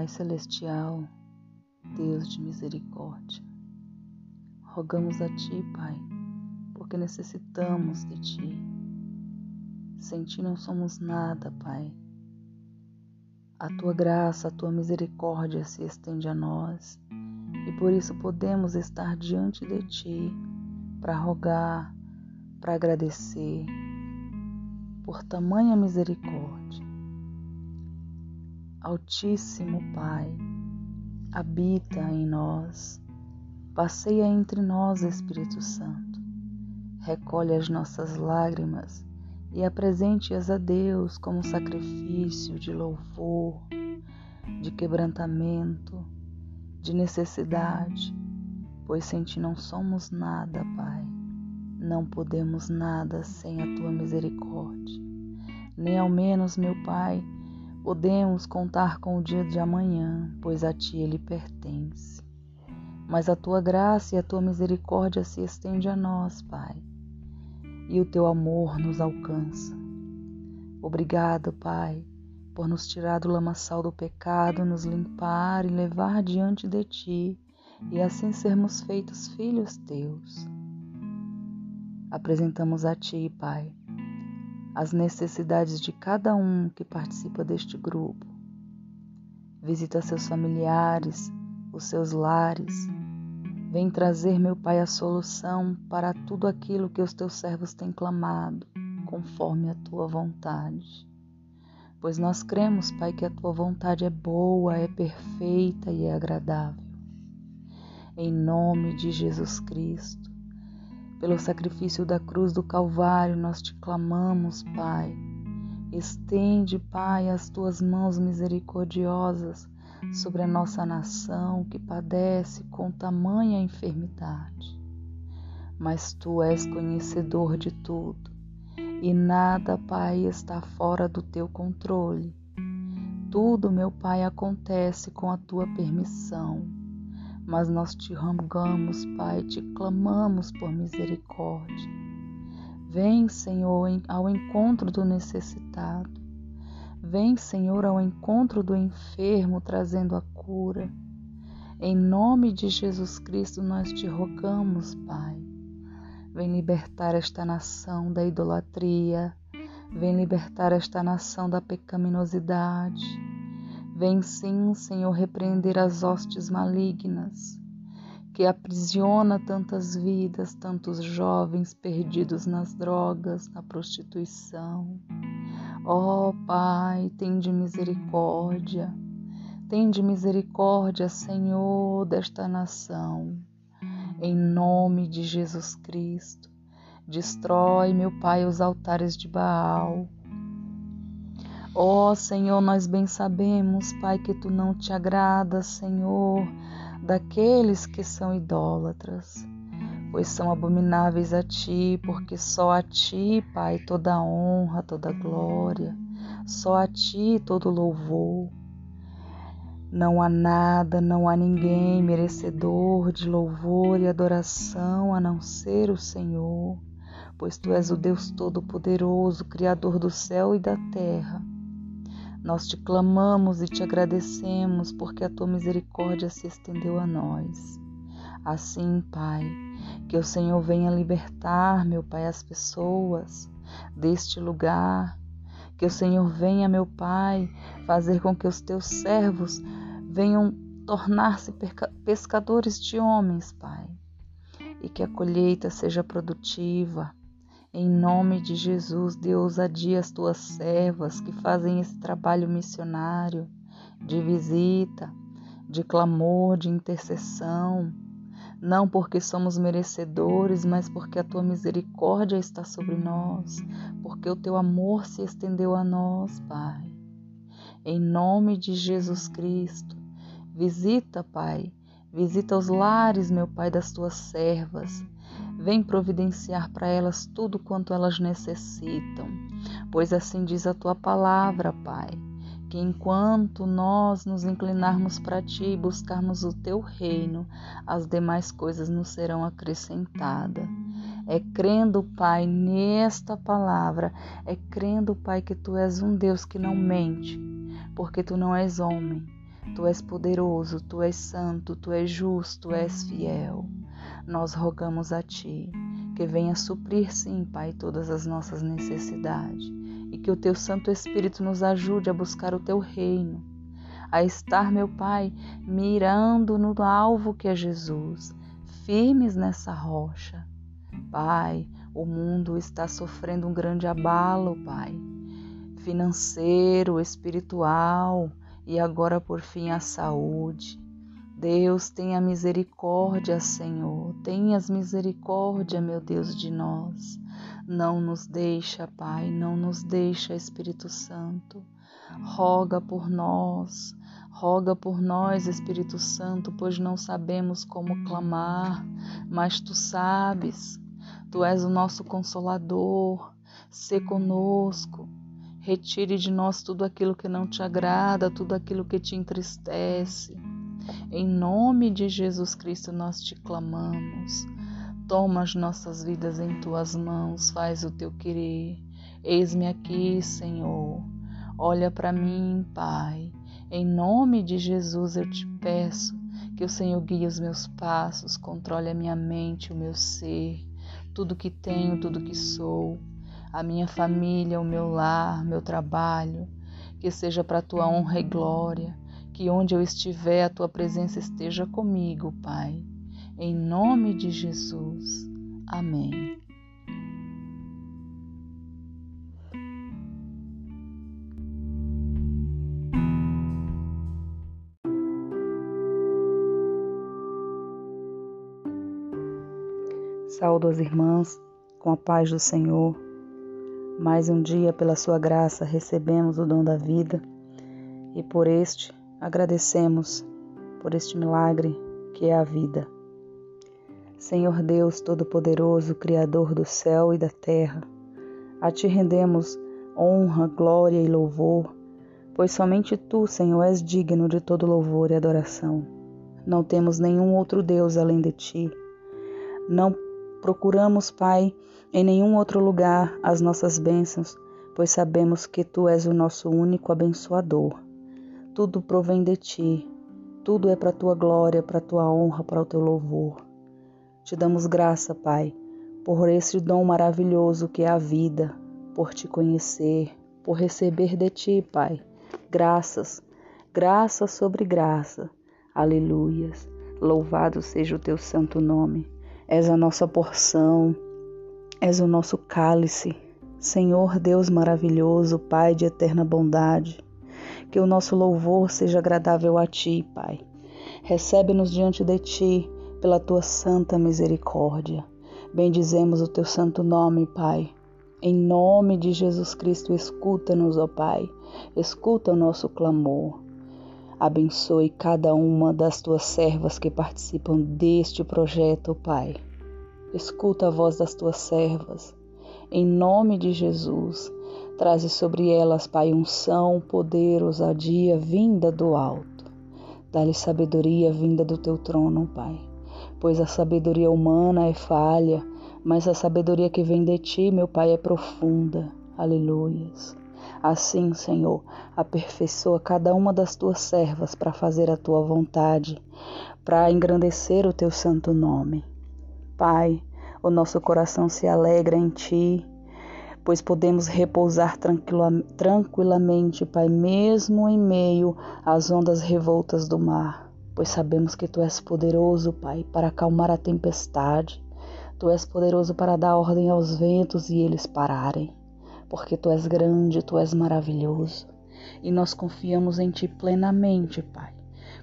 Pai Celestial, Deus de misericórdia, rogamos a Ti, Pai, porque necessitamos de Ti. Sem Ti não somos nada, Pai. A Tua graça, a Tua misericórdia se estende a nós e por isso podemos estar diante de Ti para rogar, para agradecer por tamanha misericórdia. Altíssimo Pai, habita em nós, passeia entre nós, Espírito Santo, recolhe as nossas lágrimas e apresente-as a Deus como sacrifício de louvor, de quebrantamento, de necessidade, pois sem ti não somos nada, Pai. Não podemos nada sem a tua misericórdia. Nem ao menos, meu Pai, podemos contar com o dia de amanhã, pois a ti ele pertence. Mas a tua graça e a tua misericórdia se estende a nós, Pai, e o teu amor nos alcança. Obrigado, Pai, por nos tirar do lamaçal do pecado, nos limpar e levar diante de ti, e assim sermos feitos filhos teus. Apresentamos a ti, Pai, as necessidades de cada um que participa deste grupo. Visita seus familiares, os seus lares. Vem trazer, meu Pai, a solução para tudo aquilo que os teus servos têm clamado, conforme a tua vontade pois nós cremos, Pai, que a tua vontade é boa, é perfeita e é agradável. Em nome de Jesus Cristo, pelo sacrifício da cruz do Calvário, nós te clamamos, Pai. Estende, Pai, as tuas mãos misericordiosas sobre a nossa nação que padece com tamanha enfermidade. Mas tu és conhecedor de tudo e nada, Pai, está fora do teu controle. Tudo, meu Pai, acontece com a tua permissão. Mas nós te rogamos, Pai, te clamamos por misericórdia. Vem, Senhor, ao encontro do necessitado. Vem, Senhor, ao encontro do enfermo, trazendo a cura. Em nome de Jesus Cristo, nós te rogamos, Pai. Vem libertar esta nação da idolatria. Vem libertar esta nação da pecaminosidade. Vem sim, Senhor, repreender as hostes malignas que aprisiona tantas vidas, tantos jovens perdidos nas drogas, na prostituição. Ó oh, Pai, tem de misericórdia. Tem de misericórdia, Senhor, desta nação em nome de Jesus Cristo. Destrói, meu Pai, os altares de Baal. Ó oh, Senhor, nós bem sabemos, Pai, que tu não te agrada, Senhor, daqueles que são idólatras, pois são abomináveis a ti, porque só a ti, Pai, toda honra, toda glória, só a ti todo louvor. Não há nada, não há ninguém merecedor de louvor e adoração a não ser o Senhor, pois tu és o Deus Todo-Poderoso, Criador do céu e da terra. Nós te clamamos e te agradecemos porque a tua misericórdia se estendeu a nós. Assim, Pai, que o Senhor venha libertar, meu Pai, as pessoas deste lugar. Que o Senhor venha, meu Pai, fazer com que os teus servos venham tornar-se pescadores de homens, Pai, e que a colheita seja produtiva. Em nome de Jesus, dê ousadia às tuas servas que fazem esse trabalho missionário de visita, de clamor, de intercessão, não porque somos merecedores, mas porque a tua misericórdia está sobre nós, porque o teu amor se estendeu a nós, Pai. Em nome de Jesus Cristo, Visita, Pai, visita os lares, meu Pai, das tuas servas. Vem providenciar para elas tudo quanto elas necessitam, pois assim diz a tua palavra, Pai, que enquanto nós nos inclinarmos para ti e buscarmos o teu reino, as demais coisas nos serão acrescentadas. É crendo, Pai, nesta palavra, é crendo, Pai, que tu és um Deus que não mente, porque tu não és homem Tu és poderoso, tu és santo, tu és justo, tu és fiel. Nós rogamos a ti que venha suprir, sim, Pai, todas as nossas necessidades e que o teu Santo Espírito nos ajude a buscar o teu reino, a estar, meu Pai, mirando no alvo que é Jesus, firmes nessa rocha. Pai, o mundo está sofrendo um grande abalo, Pai, financeiro, espiritual e agora por fim a saúde. Deus, tenha misericórdia, Senhor. Tenhas misericórdia, meu Deus, de nós. Não nos deixa, Pai, não nos deixa, Espírito Santo. Roga por nós, roga por nós, Espírito Santo, pois não sabemos como clamar, mas tu sabes. Tu és o nosso consolador. Se conosco. Retire de nós tudo aquilo que não te agrada, tudo aquilo que te entristece. Em nome de Jesus Cristo nós te clamamos. Toma as nossas vidas em tuas mãos, faz o teu querer. Eis-me aqui, Senhor. Olha para mim, Pai. Em nome de Jesus eu te peço que o Senhor guie os meus passos, controle a minha mente, o meu ser, tudo que tenho, tudo que sou, a minha família, o meu lar, meu trabalho, que seja para a tua honra e glória que onde eu estiver, a tua presença esteja comigo, Pai. Em nome de Jesus. Amém. Saúdo as irmãs com a paz do Senhor. Mais um dia, pela sua graça, recebemos o dom da vida e por este Agradecemos por este milagre que é a vida. Senhor Deus Todo-Poderoso, Criador do céu e da terra, a Ti rendemos honra, glória e louvor, pois somente Tu, Senhor, és digno de todo louvor e adoração. Não temos nenhum outro Deus além de Ti. Não procuramos, Pai, em nenhum outro lugar as nossas bênçãos, pois sabemos que Tu és o nosso único abençoador. Tudo provém de ti, tudo é para tua glória, para tua honra, para o teu louvor. Te damos graça, Pai, por esse dom maravilhoso que é a vida, por te conhecer, por receber de ti, Pai. Graças, graça sobre graça. Aleluias. Louvado seja o teu santo nome. És a nossa porção, és o nosso cálice. Senhor Deus maravilhoso, Pai de eterna bondade, que o nosso louvor seja agradável a Ti, Pai. Recebe-nos diante de Ti pela Tua santa misericórdia. Bendizemos o Teu santo nome, Pai. Em nome de Jesus Cristo, escuta-nos, ó Pai. Escuta o nosso clamor. Abençoe cada uma das tuas servas que participam deste projeto, Pai. Escuta a voz das tuas servas. Em nome de Jesus, Traze sobre elas, Pai, unção, poder, ousadia vinda do alto. Dá-lhe sabedoria vinda do teu trono, Pai. Pois a sabedoria humana é falha, mas a sabedoria que vem de ti, meu Pai, é profunda. Aleluias. Assim, Senhor, aperfeiçoa cada uma das tuas servas para fazer a tua vontade, para engrandecer o teu santo nome. Pai, o nosso coração se alegra em ti, pois podemos repousar tranquilamente, Pai, mesmo em meio às ondas revoltas do mar, pois sabemos que Tu és poderoso, Pai, para acalmar a tempestade. Tu és poderoso para dar ordem aos ventos e eles pararem, porque Tu és grande, Tu és maravilhoso. E nós confiamos em Ti plenamente, Pai.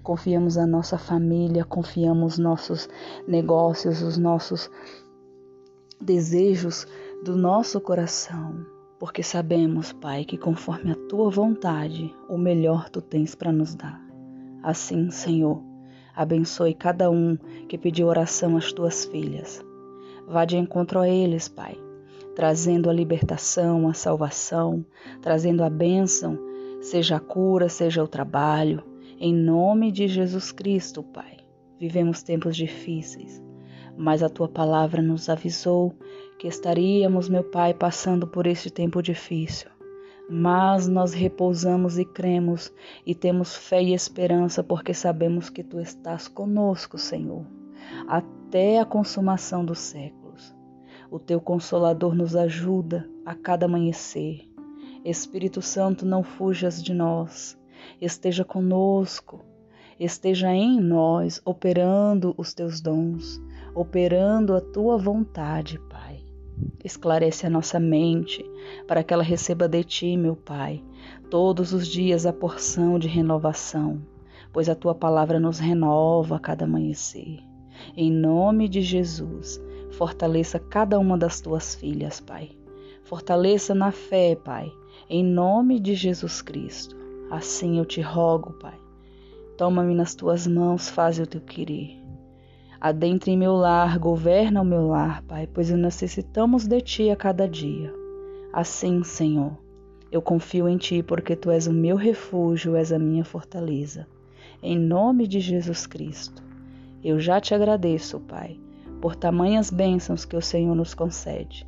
Confiamos a nossa família, confiamos nossos negócios, os nossos desejos do nosso coração, porque sabemos, Pai, que conforme a tua vontade, o melhor tu tens para nos dar. Assim, Senhor, abençoe cada um que pediu oração às tuas filhas. Vá de encontro a eles, Pai, trazendo a libertação, a salvação, trazendo a bênção, seja a cura, seja o trabalho, em nome de Jesus Cristo, Pai. Vivemos tempos difíceis, mas a tua palavra nos avisou que estaríamos, meu Pai, passando por este tempo difícil. mas nós repousamos e cremos e temos fé e esperança porque sabemos que tu estás conosco, Senhor, até a consumação dos séculos. O teu consolador nos ajuda a cada amanhecer. Espírito Santo, não fujas de nós. Esteja conosco, esteja em nós, operando os teus dons, operando a tua vontade, Pai. Esclarece a nossa mente para que ela receba de ti, meu Pai, todos os dias a porção de renovação, pois a tua palavra nos renova a cada amanhecer. Em nome de Jesus, fortaleça cada uma das tuas filhas, Pai. Fortaleça na fé, Pai, em nome de Jesus Cristo. Assim eu te rogo, Pai. Toma-me nas tuas mãos, faz o teu querer. Adentre em meu lar, governa o meu lar, Pai, pois necessitamos de Ti a cada dia. Assim, Senhor, eu confio em Ti porque Tu és o meu refúgio, és a minha fortaleza. Em nome de Jesus Cristo, eu já te agradeço, Pai, por tamanhas bênçãos que o Senhor nos concede.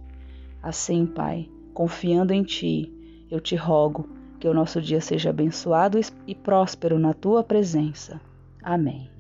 Assim, Pai, confiando em Ti, eu te rogo que o nosso dia seja abençoado e próspero na Tua presença. Amém.